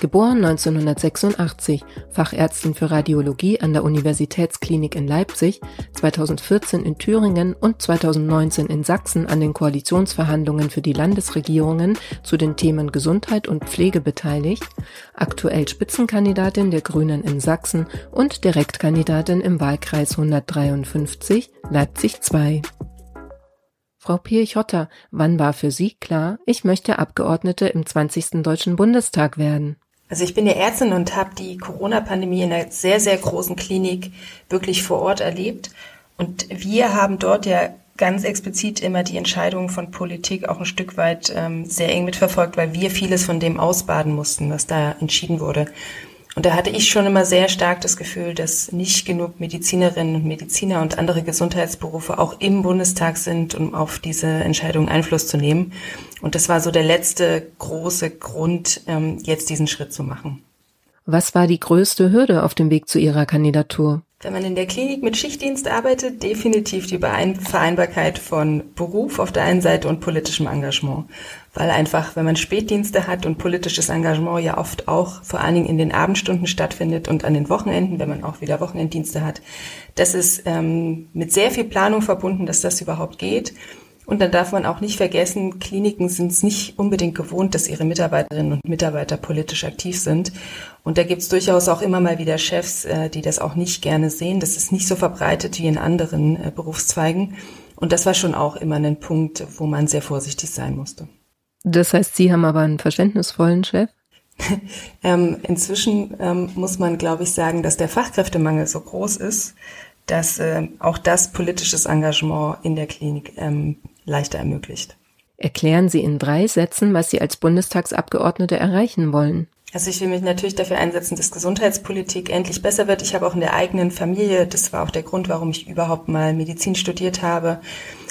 geboren 1986, Fachärztin für Radiologie an der Universitätsklinik in Leipzig, 2014 in Thüringen und 2019 in Sachsen an den Koalitionsverhandlungen für die Landesregierungen zu den Themen Gesundheit und Pflege beteiligt, aktuell Spitzenkandidatin der Grünen in Sachsen und Direktkandidatin im Wahlkreis 153 Leipzig II. Frau Pirchotter, wann war für Sie klar, ich möchte Abgeordnete im 20. Deutschen Bundestag werden? Also ich bin ja Ärztin und habe die Corona-Pandemie in einer sehr, sehr großen Klinik wirklich vor Ort erlebt. Und wir haben dort ja ganz explizit immer die Entscheidungen von Politik auch ein Stück weit ähm, sehr eng mitverfolgt, weil wir vieles von dem ausbaden mussten, was da entschieden wurde. Und da hatte ich schon immer sehr stark das Gefühl, dass nicht genug Medizinerinnen und Mediziner und andere Gesundheitsberufe auch im Bundestag sind, um auf diese Entscheidungen Einfluss zu nehmen. Und das war so der letzte große Grund, ähm, jetzt diesen Schritt zu machen. Was war die größte Hürde auf dem Weg zu Ihrer Kandidatur? Wenn man in der Klinik mit Schichtdienst arbeitet, definitiv die Vereinbarkeit von Beruf auf der einen Seite und politischem Engagement. Weil einfach, wenn man Spätdienste hat und politisches Engagement ja oft auch vor allen Dingen in den Abendstunden stattfindet und an den Wochenenden, wenn man auch wieder Wochenenddienste hat, das ist ähm, mit sehr viel Planung verbunden, dass das überhaupt geht. Und dann darf man auch nicht vergessen, Kliniken sind es nicht unbedingt gewohnt, dass ihre Mitarbeiterinnen und Mitarbeiter politisch aktiv sind. Und da gibt es durchaus auch immer mal wieder Chefs, äh, die das auch nicht gerne sehen. Das ist nicht so verbreitet wie in anderen äh, Berufszweigen. Und das war schon auch immer ein Punkt, wo man sehr vorsichtig sein musste. Das heißt, Sie haben aber einen verständnisvollen Chef? ähm, inzwischen ähm, muss man, glaube ich, sagen, dass der Fachkräftemangel so groß ist, dass äh, auch das politisches Engagement in der Klinik ähm, leichter ermöglicht. Erklären Sie in drei Sätzen, was Sie als Bundestagsabgeordnete erreichen wollen. Also ich will mich natürlich dafür einsetzen, dass Gesundheitspolitik endlich besser wird. Ich habe auch in der eigenen Familie, das war auch der Grund, warum ich überhaupt mal Medizin studiert habe,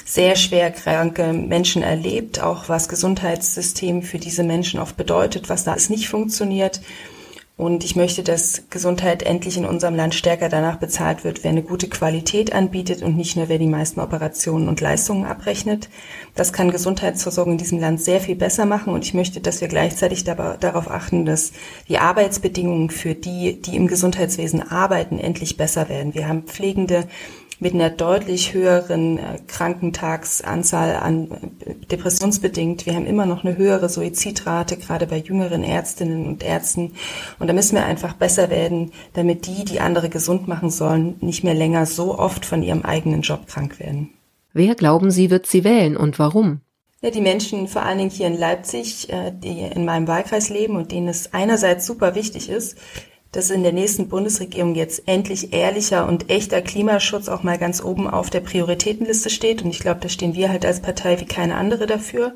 sehr schwer kranke Menschen erlebt, auch was Gesundheitssystem für diese Menschen oft bedeutet, was da alles nicht funktioniert. Und ich möchte, dass Gesundheit endlich in unserem Land stärker danach bezahlt wird, wer eine gute Qualität anbietet und nicht nur wer die meisten Operationen und Leistungen abrechnet. Das kann Gesundheitsversorgung in diesem Land sehr viel besser machen. Und ich möchte, dass wir gleichzeitig darauf achten, dass die Arbeitsbedingungen für die, die im Gesundheitswesen arbeiten, endlich besser werden. Wir haben Pflegende, mit einer deutlich höheren äh, Krankentagsanzahl an äh, depressionsbedingt. Wir haben immer noch eine höhere Suizidrate, gerade bei jüngeren Ärztinnen und Ärzten. Und da müssen wir einfach besser werden, damit die, die andere gesund machen sollen, nicht mehr länger so oft von ihrem eigenen Job krank werden. Wer glauben Sie, wird sie wählen und warum? Ja, die Menschen vor allen Dingen hier in Leipzig, äh, die in meinem Wahlkreis leben und denen es einerseits super wichtig ist, dass in der nächsten Bundesregierung jetzt endlich ehrlicher und echter Klimaschutz auch mal ganz oben auf der Prioritätenliste steht. Und ich glaube, da stehen wir halt als Partei wie keine andere dafür.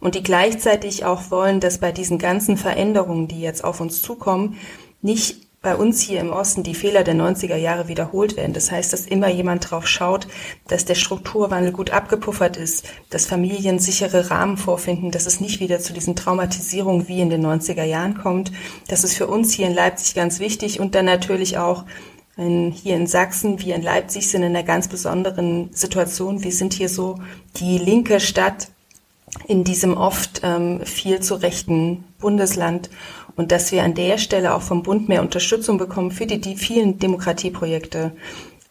Und die gleichzeitig auch wollen, dass bei diesen ganzen Veränderungen, die jetzt auf uns zukommen, nicht bei uns hier im Osten die Fehler der 90er Jahre wiederholt werden. Das heißt, dass immer jemand drauf schaut, dass der Strukturwandel gut abgepuffert ist, dass Familien sichere Rahmen vorfinden, dass es nicht wieder zu diesen Traumatisierungen wie in den 90er Jahren kommt. Das ist für uns hier in Leipzig ganz wichtig und dann natürlich auch in, hier in Sachsen, wir in Leipzig sind in einer ganz besonderen Situation. Wir sind hier so die linke Stadt in diesem oft ähm, viel zu rechten Bundesland und dass wir an der Stelle auch vom Bund mehr Unterstützung bekommen für die, die vielen Demokratieprojekte.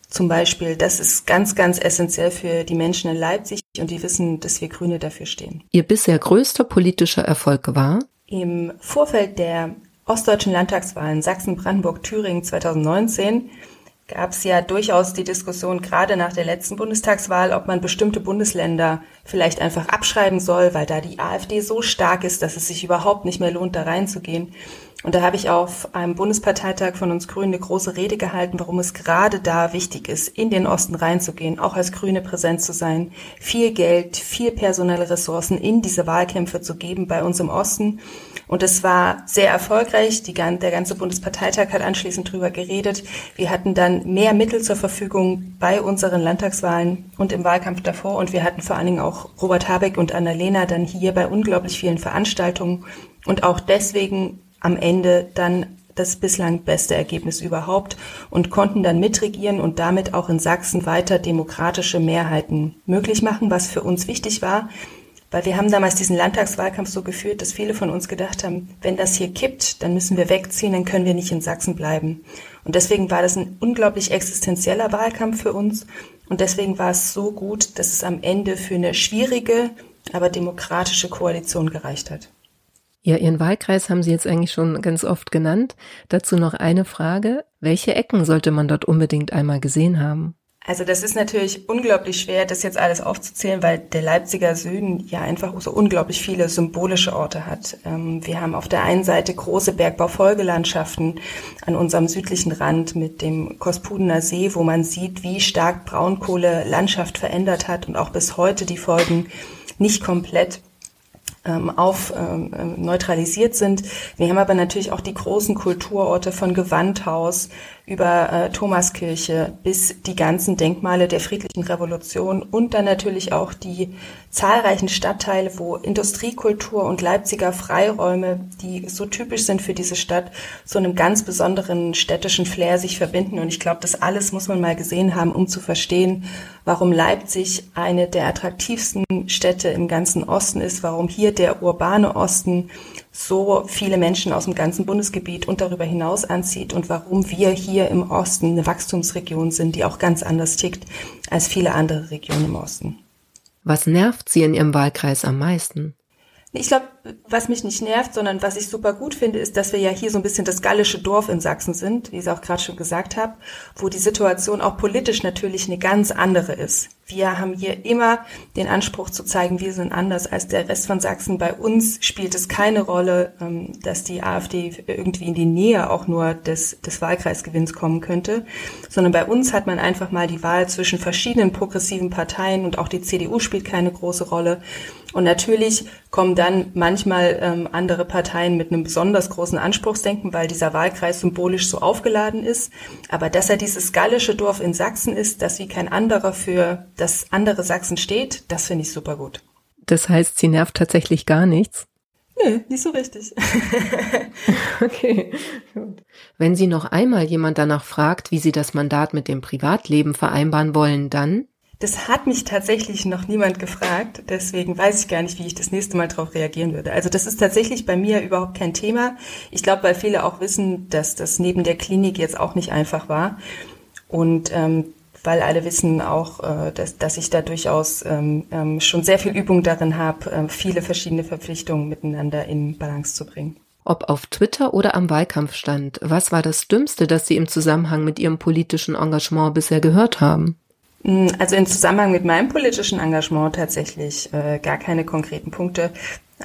Zum Beispiel, das ist ganz, ganz essentiell für die Menschen in Leipzig und die wissen, dass wir Grüne dafür stehen. Ihr bisher größter politischer Erfolg war? Im Vorfeld der ostdeutschen Landtagswahlen Sachsen, Brandenburg, Thüringen 2019 gab es ja durchaus die Diskussion, gerade nach der letzten Bundestagswahl, ob man bestimmte Bundesländer vielleicht einfach abschreiben soll, weil da die AfD so stark ist, dass es sich überhaupt nicht mehr lohnt, da reinzugehen. Und da habe ich auf einem Bundesparteitag von uns Grünen eine große Rede gehalten, warum es gerade da wichtig ist, in den Osten reinzugehen, auch als Grüne präsent zu sein, viel Geld, viel personelle Ressourcen in diese Wahlkämpfe zu geben bei uns im Osten. Und es war sehr erfolgreich. Die, der ganze Bundesparteitag hat anschließend drüber geredet. Wir hatten dann mehr Mittel zur Verfügung bei unseren Landtagswahlen und im Wahlkampf davor. Und wir hatten vor allen Dingen auch Robert Habeck und Annalena dann hier bei unglaublich vielen Veranstaltungen. Und auch deswegen am Ende dann das bislang beste Ergebnis überhaupt und konnten dann mitregieren und damit auch in Sachsen weiter demokratische Mehrheiten möglich machen, was für uns wichtig war, weil wir haben damals diesen Landtagswahlkampf so geführt, dass viele von uns gedacht haben, wenn das hier kippt, dann müssen wir wegziehen, dann können wir nicht in Sachsen bleiben. Und deswegen war das ein unglaublich existenzieller Wahlkampf für uns und deswegen war es so gut, dass es am Ende für eine schwierige, aber demokratische Koalition gereicht hat. Ja, Ihren Wahlkreis haben Sie jetzt eigentlich schon ganz oft genannt. Dazu noch eine Frage. Welche Ecken sollte man dort unbedingt einmal gesehen haben? Also das ist natürlich unglaublich schwer, das jetzt alles aufzuzählen, weil der Leipziger Süden ja einfach so unglaublich viele symbolische Orte hat. Ähm, wir haben auf der einen Seite große Bergbaufolgelandschaften an unserem südlichen Rand mit dem Kospudener See, wo man sieht, wie stark Braunkohle Landschaft verändert hat und auch bis heute die Folgen nicht komplett ähm, auf ähm, neutralisiert sind. Wir haben aber natürlich auch die großen Kulturorte von Gewandhaus über äh, Thomaskirche bis die ganzen Denkmale der friedlichen Revolution und dann natürlich auch die zahlreichen Stadtteile, wo Industriekultur und Leipziger Freiräume, die so typisch sind für diese Stadt, zu einem ganz besonderen städtischen Flair sich verbinden. Und ich glaube, das alles muss man mal gesehen haben, um zu verstehen, warum Leipzig eine der attraktivsten Städte im ganzen Osten ist, warum hier der urbane Osten so viele Menschen aus dem ganzen Bundesgebiet und darüber hinaus anzieht und warum wir hier im Osten eine Wachstumsregion sind, die auch ganz anders tickt als viele andere Regionen im Osten. Was nervt Sie in Ihrem Wahlkreis am meisten? Ich glaube, was mich nicht nervt, sondern was ich super gut finde, ist, dass wir ja hier so ein bisschen das gallische Dorf in Sachsen sind, wie ich es auch gerade schon gesagt habe, wo die Situation auch politisch natürlich eine ganz andere ist. Wir haben hier immer den Anspruch zu zeigen, wir sind anders als der Rest von Sachsen. Bei uns spielt es keine Rolle, ähm, dass die AfD irgendwie in die Nähe auch nur des, des Wahlkreisgewinns kommen könnte, sondern bei uns hat man einfach mal die Wahl zwischen verschiedenen progressiven Parteien und auch die CDU spielt keine große Rolle. Und natürlich kommen dann manchmal ähm, andere Parteien mit einem besonders großen Anspruchsdenken, weil dieser Wahlkreis symbolisch so aufgeladen ist. Aber dass er dieses gallische Dorf in Sachsen ist, das wie kein anderer für das andere Sachsen steht, das finde ich super gut. Das heißt, sie nervt tatsächlich gar nichts? Nö, nicht so richtig. okay, gut. Wenn Sie noch einmal jemand danach fragt, wie Sie das Mandat mit dem Privatleben vereinbaren wollen, dann das hat mich tatsächlich noch niemand gefragt, deswegen weiß ich gar nicht, wie ich das nächste Mal darauf reagieren würde. Also das ist tatsächlich bei mir überhaupt kein Thema. Ich glaube, weil viele auch wissen, dass das neben der Klinik jetzt auch nicht einfach war. Und ähm, weil alle wissen auch, äh, dass, dass ich da durchaus ähm, ähm, schon sehr viel Übung darin habe, äh, viele verschiedene Verpflichtungen miteinander in Balance zu bringen. Ob auf Twitter oder am Wahlkampfstand, was war das Dümmste, das Sie im Zusammenhang mit Ihrem politischen Engagement bisher gehört haben? Mm, also im Zusammenhang mit meinem politischen Engagement tatsächlich äh, gar keine konkreten Punkte.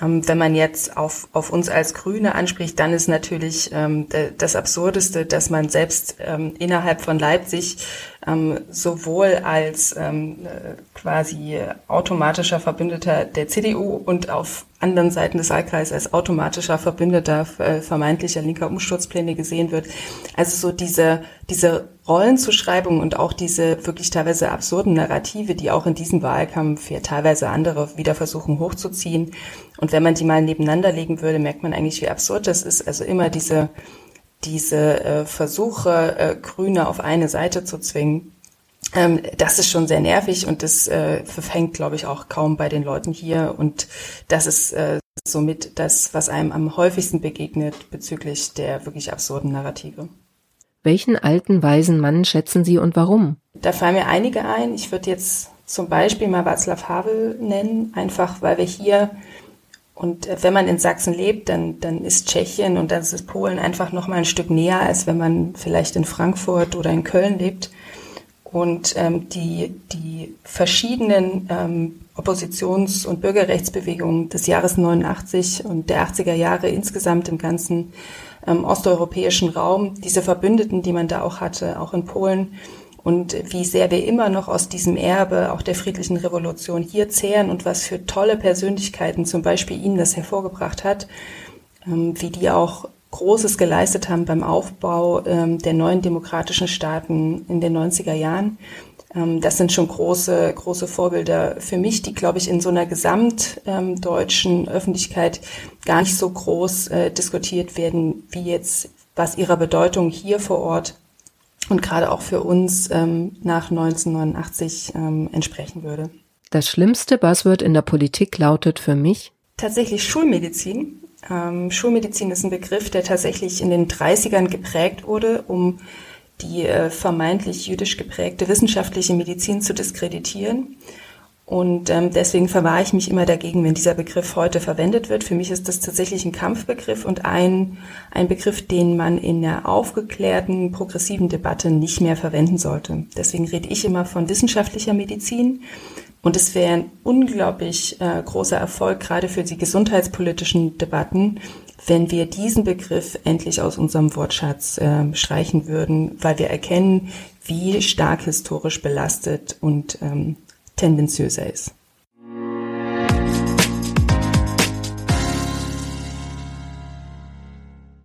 Ähm, wenn man jetzt auf, auf uns als Grüne anspricht, dann ist natürlich ähm, das Absurdeste, dass man selbst ähm, innerhalb von Leipzig ähm, sowohl als ähm, äh, quasi automatischer Verbündeter der CDU und auf anderen Seiten des Wahlkreises als automatischer Verbündeter äh, vermeintlicher linker Umsturzpläne gesehen wird. Also so diese, diese Rollenzuschreibung und auch diese wirklich teilweise absurden Narrative, die auch in diesem Wahlkampf ja teilweise andere wieder versuchen hochzuziehen. Und wenn man die mal nebeneinander legen würde, merkt man eigentlich, wie absurd das ist. Also immer diese diese äh, Versuche, äh, Grüne auf eine Seite zu zwingen, ähm, das ist schon sehr nervig und das äh, verfängt, glaube ich, auch kaum bei den Leuten hier. Und das ist äh, somit das, was einem am häufigsten begegnet bezüglich der wirklich absurden Narrative. Welchen alten, weisen Mann schätzen Sie und warum? Da fallen mir einige ein. Ich würde jetzt zum Beispiel mal Václav Havel nennen, einfach weil wir hier und äh, wenn man in Sachsen lebt, dann, dann ist Tschechien und dann ist Polen einfach noch mal ein Stück näher, als wenn man vielleicht in Frankfurt oder in Köln lebt. Und ähm, die, die verschiedenen ähm, Oppositions- und Bürgerrechtsbewegungen des Jahres 89 und der 80er Jahre insgesamt im ganzen ähm, osteuropäischen Raum, diese Verbündeten, die man da auch hatte, auch in Polen, und wie sehr wir immer noch aus diesem Erbe auch der friedlichen Revolution hier zehren und was für tolle Persönlichkeiten zum Beispiel Ihnen das hervorgebracht hat, ähm, wie die auch Großes geleistet haben beim Aufbau ähm, der neuen demokratischen Staaten in den 90er Jahren. Ähm, das sind schon große, große Vorbilder für mich, die, glaube ich, in so einer gesamtdeutschen Öffentlichkeit gar nicht so groß äh, diskutiert werden, wie jetzt, was ihrer Bedeutung hier vor Ort und gerade auch für uns ähm, nach 1989 ähm, entsprechen würde. Das schlimmste Buzzword in der Politik lautet für mich tatsächlich Schulmedizin. Ähm, Schulmedizin ist ein Begriff, der tatsächlich in den 30ern geprägt wurde, um die äh, vermeintlich jüdisch geprägte wissenschaftliche Medizin zu diskreditieren. Und ähm, deswegen verwahre ich mich immer dagegen, wenn dieser Begriff heute verwendet wird. Für mich ist das tatsächlich ein Kampfbegriff und ein, ein Begriff, den man in der aufgeklärten, progressiven Debatte nicht mehr verwenden sollte. Deswegen rede ich immer von wissenschaftlicher Medizin. Und es wäre ein unglaublich äh, großer Erfolg, gerade für die gesundheitspolitischen Debatten, wenn wir diesen Begriff endlich aus unserem Wortschatz äh, streichen würden, weil wir erkennen, wie stark historisch belastet und ähm, tendenziöser ist.